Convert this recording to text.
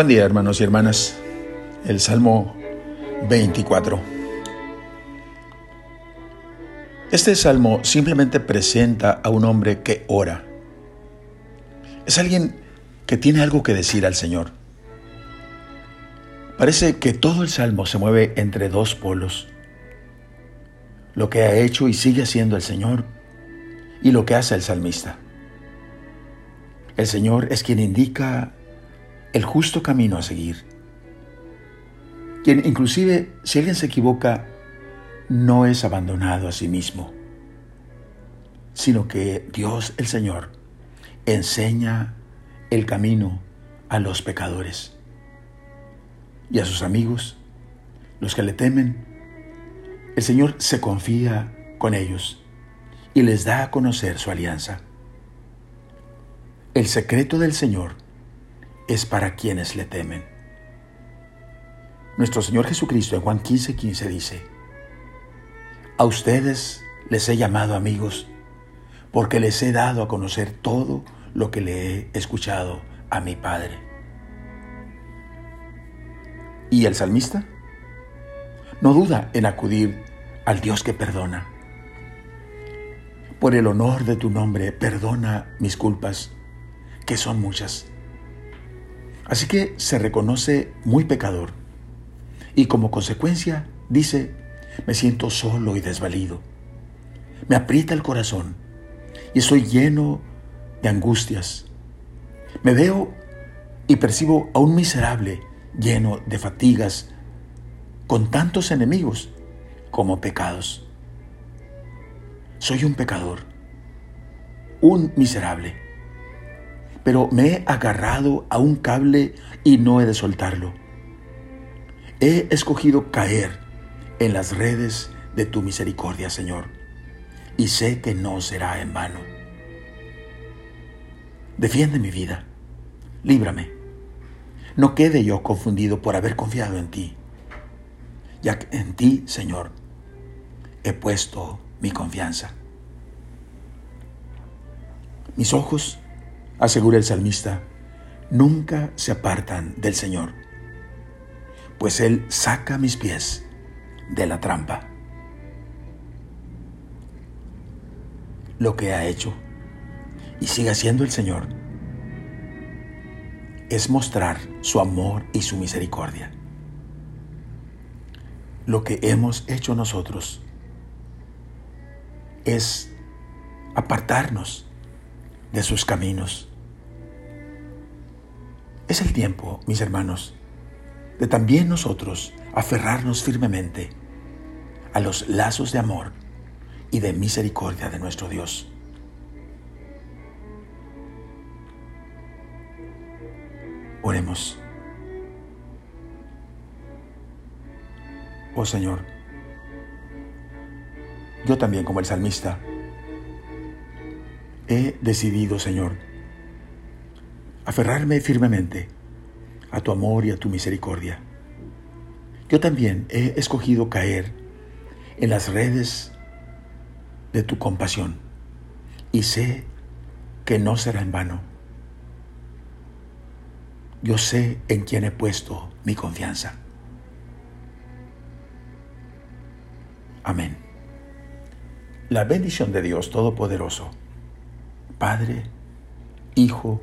Buen día hermanos y hermanas. El Salmo 24. Este salmo simplemente presenta a un hombre que ora. Es alguien que tiene algo que decir al Señor. Parece que todo el salmo se mueve entre dos polos. Lo que ha hecho y sigue haciendo el Señor y lo que hace el salmista. El Señor es quien indica el justo camino a seguir. Quien inclusive, si alguien se equivoca, no es abandonado a sí mismo, sino que Dios el Señor enseña el camino a los pecadores y a sus amigos, los que le temen. El Señor se confía con ellos y les da a conocer su alianza. El secreto del Señor es para quienes le temen. Nuestro Señor Jesucristo en Juan 15, 15 dice, A ustedes les he llamado amigos porque les he dado a conocer todo lo que le he escuchado a mi Padre. ¿Y el salmista? No duda en acudir al Dios que perdona. Por el honor de tu nombre, perdona mis culpas, que son muchas. Así que se reconoce muy pecador y como consecuencia dice, me siento solo y desvalido. Me aprieta el corazón y estoy lleno de angustias. Me veo y percibo a un miserable lleno de fatigas, con tantos enemigos como pecados. Soy un pecador, un miserable pero me he agarrado a un cable y no he de soltarlo. He escogido caer en las redes de tu misericordia, Señor, y sé que no será en vano. Defiende mi vida, líbrame. No quede yo confundido por haber confiado en ti, ya que en ti, Señor, he puesto mi confianza. Mis ojos asegura el salmista, nunca se apartan del Señor, pues Él saca mis pies de la trampa. Lo que ha hecho y sigue haciendo el Señor es mostrar su amor y su misericordia. Lo que hemos hecho nosotros es apartarnos de sus caminos es el tiempo, mis hermanos, de también nosotros aferrarnos firmemente a los lazos de amor y de misericordia de nuestro Dios. Oremos. Oh Señor, yo también como el salmista he decidido, Señor, aferrarme firmemente a tu amor y a tu misericordia. Yo también he escogido caer en las redes de tu compasión y sé que no será en vano. Yo sé en quién he puesto mi confianza. Amén. La bendición de Dios Todopoderoso, Padre, Hijo